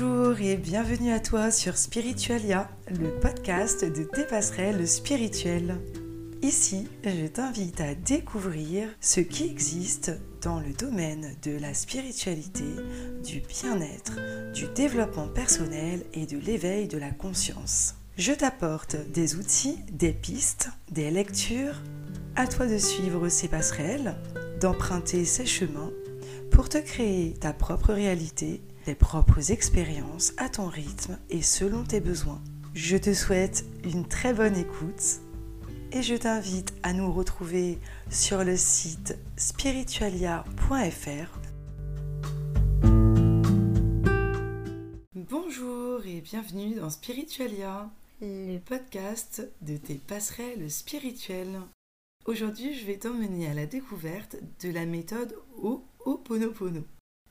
Bonjour et bienvenue à toi sur Spiritualia, le podcast de tes passerelles spirituelles. Ici, je t'invite à découvrir ce qui existe dans le domaine de la spiritualité, du bien-être, du développement personnel et de l'éveil de la conscience. Je t'apporte des outils, des pistes, des lectures. À toi de suivre ces passerelles, d'emprunter ces chemins pour te créer ta propre réalité, propres expériences à ton rythme et selon tes besoins. Je te souhaite une très bonne écoute et je t'invite à nous retrouver sur le site spiritualia.fr. Bonjour et bienvenue dans Spiritualia, le podcast de tes passerelles spirituelles. Aujourd'hui, je vais t'emmener à la découverte de la méthode Ho'oponopono.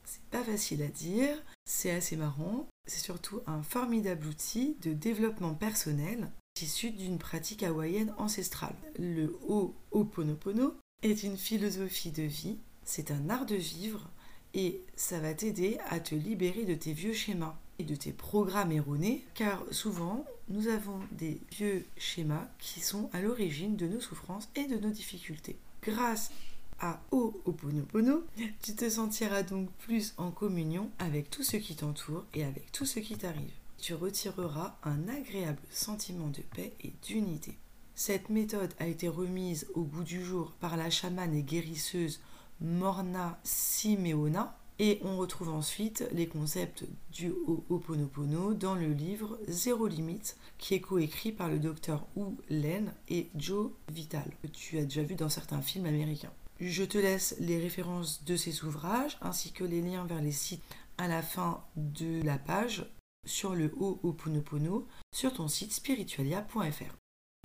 C'est pas facile à dire, c'est assez marrant, c'est surtout un formidable outil de développement personnel issu d'une pratique hawaïenne ancestrale. Le Ho'oponopono est une philosophie de vie, c'est un art de vivre et ça va t'aider à te libérer de tes vieux schémas et de tes programmes erronés, car souvent nous avons des vieux schémas qui sont à l'origine de nos souffrances et de nos difficultés. Grâce à Ho'oponopono, tu te sentiras donc plus en communion avec tout ce qui t'entoure et avec tout ce qui t'arrive. Tu retireras un agréable sentiment de paix et d'unité. Cette méthode a été remise au goût du jour par la chamane et guérisseuse Morna Simeona et on retrouve ensuite les concepts du Ho'oponopono dans le livre Zéro limite qui est coécrit par le docteur Wu Len et Joe Vital que tu as déjà vu dans certains films américains. Je te laisse les références de ces ouvrages ainsi que les liens vers les sites à la fin de la page sur le Ho'oponopono sur ton site spiritualia.fr.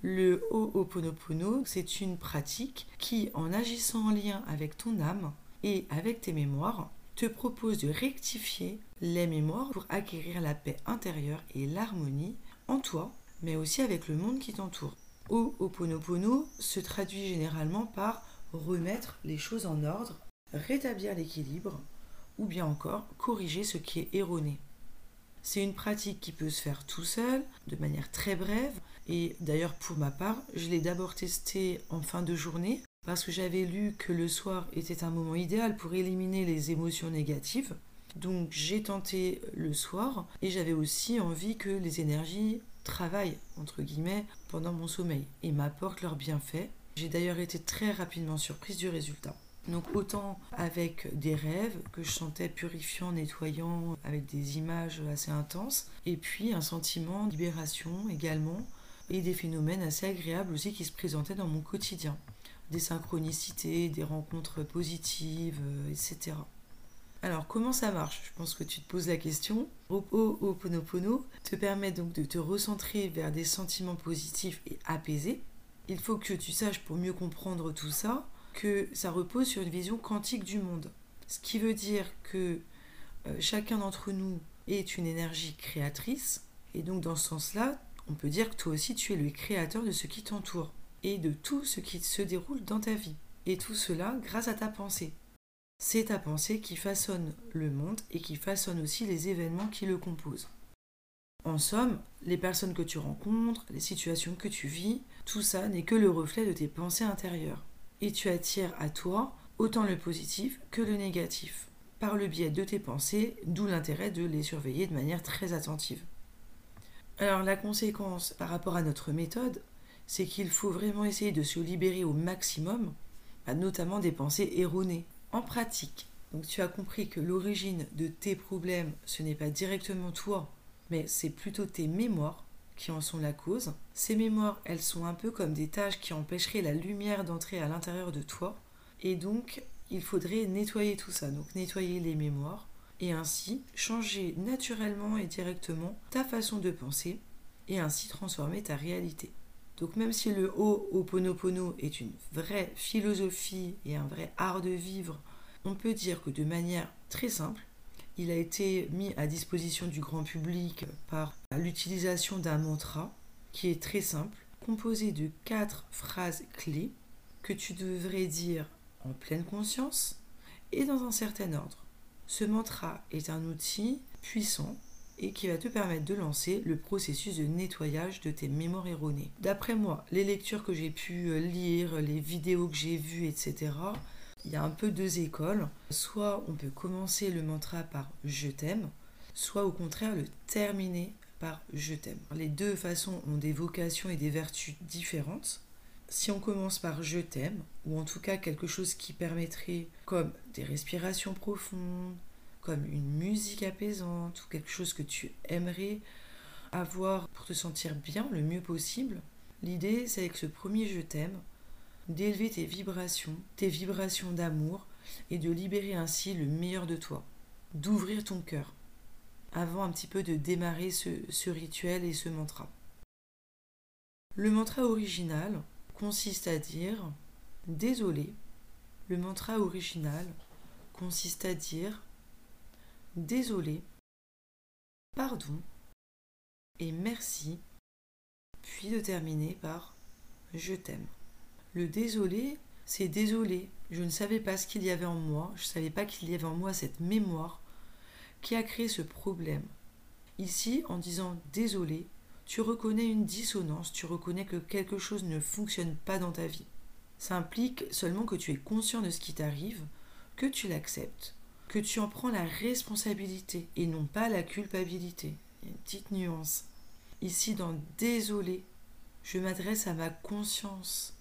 Le Ho'oponopono, c'est une pratique qui, en agissant en lien avec ton âme et avec tes mémoires, te propose de rectifier les mémoires pour acquérir la paix intérieure et l'harmonie en toi, mais aussi avec le monde qui t'entoure. Ho'oponopono se traduit généralement par remettre les choses en ordre, rétablir l'équilibre, ou bien encore corriger ce qui est erroné. C'est une pratique qui peut se faire tout seul, de manière très brève, et d'ailleurs pour ma part, je l'ai d'abord testé en fin de journée, parce que j'avais lu que le soir était un moment idéal pour éliminer les émotions négatives. Donc j'ai tenté le soir, et j'avais aussi envie que les énergies travaillent, entre guillemets, pendant mon sommeil, et m'apportent leurs bienfaits, j'ai d'ailleurs été très rapidement surprise du résultat. Donc autant avec des rêves que je sentais purifiants, nettoyants, avec des images assez intenses, et puis un sentiment de libération également, et des phénomènes assez agréables aussi qui se présentaient dans mon quotidien. Des synchronicités, des rencontres positives, euh, etc. Alors comment ça marche? Je pense que tu te poses la question. Ho'oponopono te permet donc de te recentrer vers des sentiments positifs et apaisés il faut que tu saches pour mieux comprendre tout ça que ça repose sur une vision quantique du monde. Ce qui veut dire que euh, chacun d'entre nous est une énergie créatrice et donc dans ce sens-là, on peut dire que toi aussi tu es le créateur de ce qui t'entoure et de tout ce qui se déroule dans ta vie. Et tout cela grâce à ta pensée. C'est ta pensée qui façonne le monde et qui façonne aussi les événements qui le composent. En somme, les personnes que tu rencontres, les situations que tu vis, tout ça n'est que le reflet de tes pensées intérieures. Et tu attires à toi autant le positif que le négatif, par le biais de tes pensées, d'où l'intérêt de les surveiller de manière très attentive. Alors la conséquence par rapport à notre méthode, c'est qu'il faut vraiment essayer de se libérer au maximum, bah, notamment des pensées erronées. En pratique, tu as compris que l'origine de tes problèmes, ce n'est pas directement toi, mais c'est plutôt tes mémoires qui en sont la cause. Ces mémoires, elles sont un peu comme des tâches qui empêcheraient la lumière d'entrer à l'intérieur de toi. Et donc, il faudrait nettoyer tout ça, donc nettoyer les mémoires, et ainsi changer naturellement et directement ta façon de penser, et ainsi transformer ta réalité. Donc même si le Ho'oponopono est une vraie philosophie et un vrai art de vivre, on peut dire que de manière très simple, il a été mis à disposition du grand public par l'utilisation d'un mantra qui est très simple, composé de quatre phrases clés que tu devrais dire en pleine conscience et dans un certain ordre. Ce mantra est un outil puissant et qui va te permettre de lancer le processus de nettoyage de tes mémoires erronées. D'après moi, les lectures que j'ai pu lire, les vidéos que j'ai vues, etc., il y a un peu deux écoles. Soit on peut commencer le mantra par je t'aime, soit au contraire le terminer par je t'aime. Les deux façons ont des vocations et des vertus différentes. Si on commence par je t'aime, ou en tout cas quelque chose qui permettrait, comme des respirations profondes, comme une musique apaisante, ou quelque chose que tu aimerais avoir pour te sentir bien le mieux possible, l'idée c'est avec ce premier je t'aime, d'élever tes vibrations, tes vibrations d'amour, et de libérer ainsi le meilleur de toi, d'ouvrir ton cœur, avant un petit peu de démarrer ce, rituel et ce mantra. Le mantra original consiste à dire désolé. Le mantra original consiste à dire désolé, pardon et merci, puis de terminer par je t'aime. Le désolé, c'est désolé, je ne savais pas ce qu'il y avait en moi, je ne savais pas qu'il y avait en moi cette mémoire qui a créé ce problème. Ici, en disant désolé, tu reconnais une dissonance, tu reconnais que quelque chose ne fonctionne pas dans ta vie. Ça implique seulement que tu es conscient de ce qui t'arrive, que tu l'acceptes, que tu en prends la responsabilité et non pas la culpabilité. Une petite nuance. Ici, dans désolé, je m'adresse à ma conscience.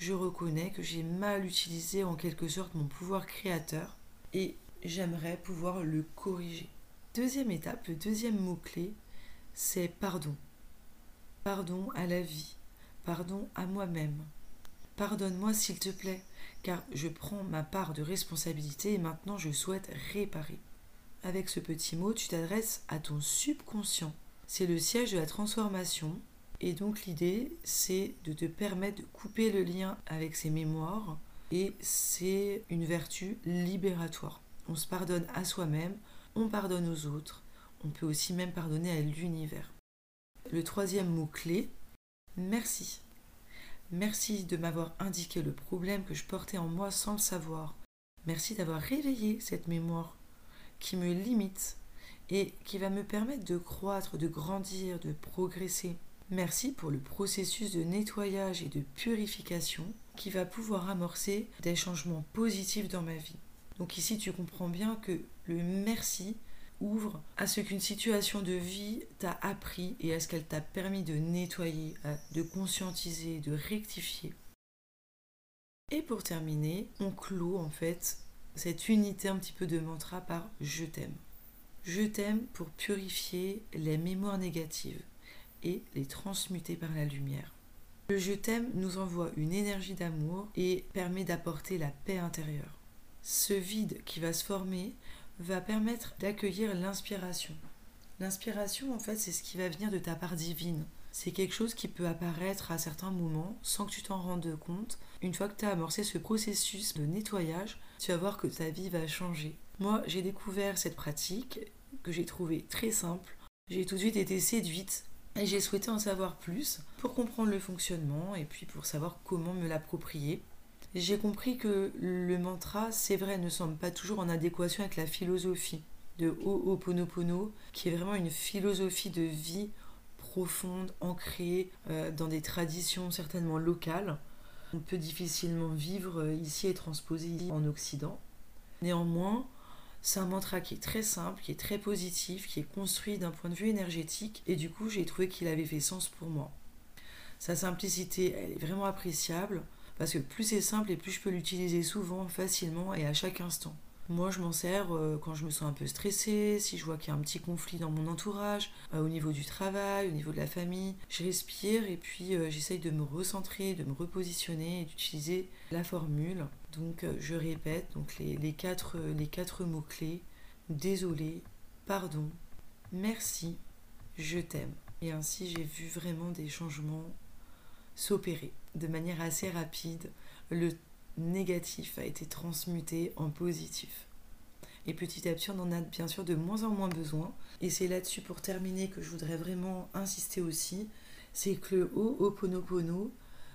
Je reconnais que j'ai mal utilisé en quelque sorte mon pouvoir créateur et j'aimerais pouvoir le corriger. Deuxième étape, le deuxième mot-clé, c'est pardon. Pardon à la vie, pardon à moi-même. Pardonne-moi s'il te plaît, car je prends ma part de responsabilité et maintenant je souhaite réparer. Avec ce petit mot, tu t'adresses à ton subconscient. C'est le siège de la transformation et donc l'idée, c'est de te permettre de couper le lien avec ces mémoires et c'est une vertu libératoire. On se pardonne à soi-même, on pardonne aux autres, on peut aussi même pardonner à l'univers. Le troisième mot-clé, merci. Merci de m'avoir indiqué le problème que je portais en moi sans le savoir. Merci d'avoir réveillé cette mémoire qui me limite et qui va me permettre de croître, de grandir, de progresser. Merci pour le processus de nettoyage et de purification qui va pouvoir amorcer des changements positifs dans ma vie. Donc ici, tu comprends bien que le merci ouvre à ce qu'une situation de vie t'a appris et à ce qu'elle t'a permis de nettoyer, de conscientiser, de rectifier. Et pour terminer, on clôt en fait cette unité un petit peu de mantra par je t'aime. Je t'aime pour purifier les mémoires négatives et les transmuter par la lumière. Le je t'aime nous envoie une énergie d'amour et permet d'apporter la paix intérieure. Ce vide qui va se former va permettre d'accueillir l'inspiration. L'inspiration, en fait, c'est ce qui va venir de ta part divine. C'est quelque chose qui peut apparaître à certains moments sans que tu t'en rendes compte. Une fois que tu as amorcé ce processus de nettoyage, tu vas voir que ta vie va changer. Moi, j'ai découvert cette pratique que j'ai trouvée très simple. J'ai tout de suite été séduite et j'ai souhaité en savoir plus pour comprendre le fonctionnement et puis pour savoir comment me l'approprier. J'ai compris que le mantra, c'est vrai, ne semble pas toujours en adéquation avec la philosophie de Ho'oponopono, qui est vraiment une philosophie de vie profonde, ancrée euh, dans des traditions certainement locales. On peut difficilement vivre euh, ici et transposer en Occident. Néanmoins, c'est un mantra qui est très simple, qui est très positif, qui est construit d'un point de vue énergétique, et du coup j'ai trouvé qu'il avait fait sens pour moi. Sa simplicité, elle est vraiment appréciable. Parce que plus c'est simple et plus je peux l'utiliser souvent, facilement et à chaque instant. Moi, je m'en sers euh, quand je me sens un peu stressée, si je vois qu'il y a un petit conflit dans mon entourage, euh, au niveau du travail, au niveau de la famille. Je respire et puis euh, j'essaye de me recentrer, de me repositionner et d'utiliser la formule. Donc, je répète donc quatre, les quatre mots-clés. Désolé, pardon, merci, je t'aime. Et ainsi, j'ai vu vraiment des changements s'opérer de manière assez rapide. Le négatif a été transmuté en positif. Et petit à petit, on en a bien sûr de moins en moins besoin. Et c'est là-dessus, pour terminer, que je voudrais vraiment insister aussi, c'est que le Ho'oponopono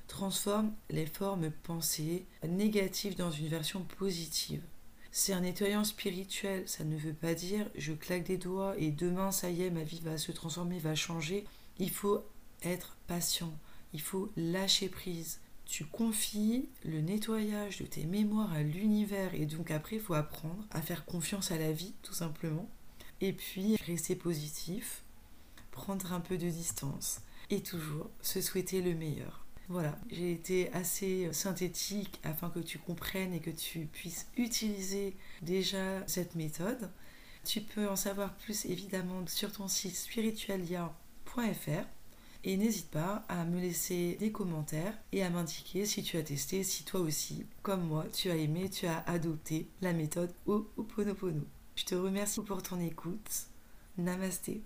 transforme les formes pensées négatives dans une version positive. C'est un nettoyant spirituel, ça ne veut pas dire je claque des doigts et demain ça y est, ma vie va se transformer, va changer. Il faut être patient, il faut lâcher prise. Tu confies le nettoyage de tes mémoires à l'univers et donc après il faut apprendre à faire confiance à la vie tout simplement. Et puis rester positif, prendre un peu de distance et toujours se souhaiter le meilleur. Voilà, j'ai été assez synthétique afin que tu comprennes et que tu puisses utiliser déjà cette méthode. Tu peux en savoir plus évidemment sur ton site spiritualia.fr et n'hésite pas à me laisser des commentaires et à m'indiquer si tu as testé, si toi aussi, comme moi, tu as aimé, tu as adopté la méthode Ho'oponopono. Je te remercie pour ton écoute. Namasté.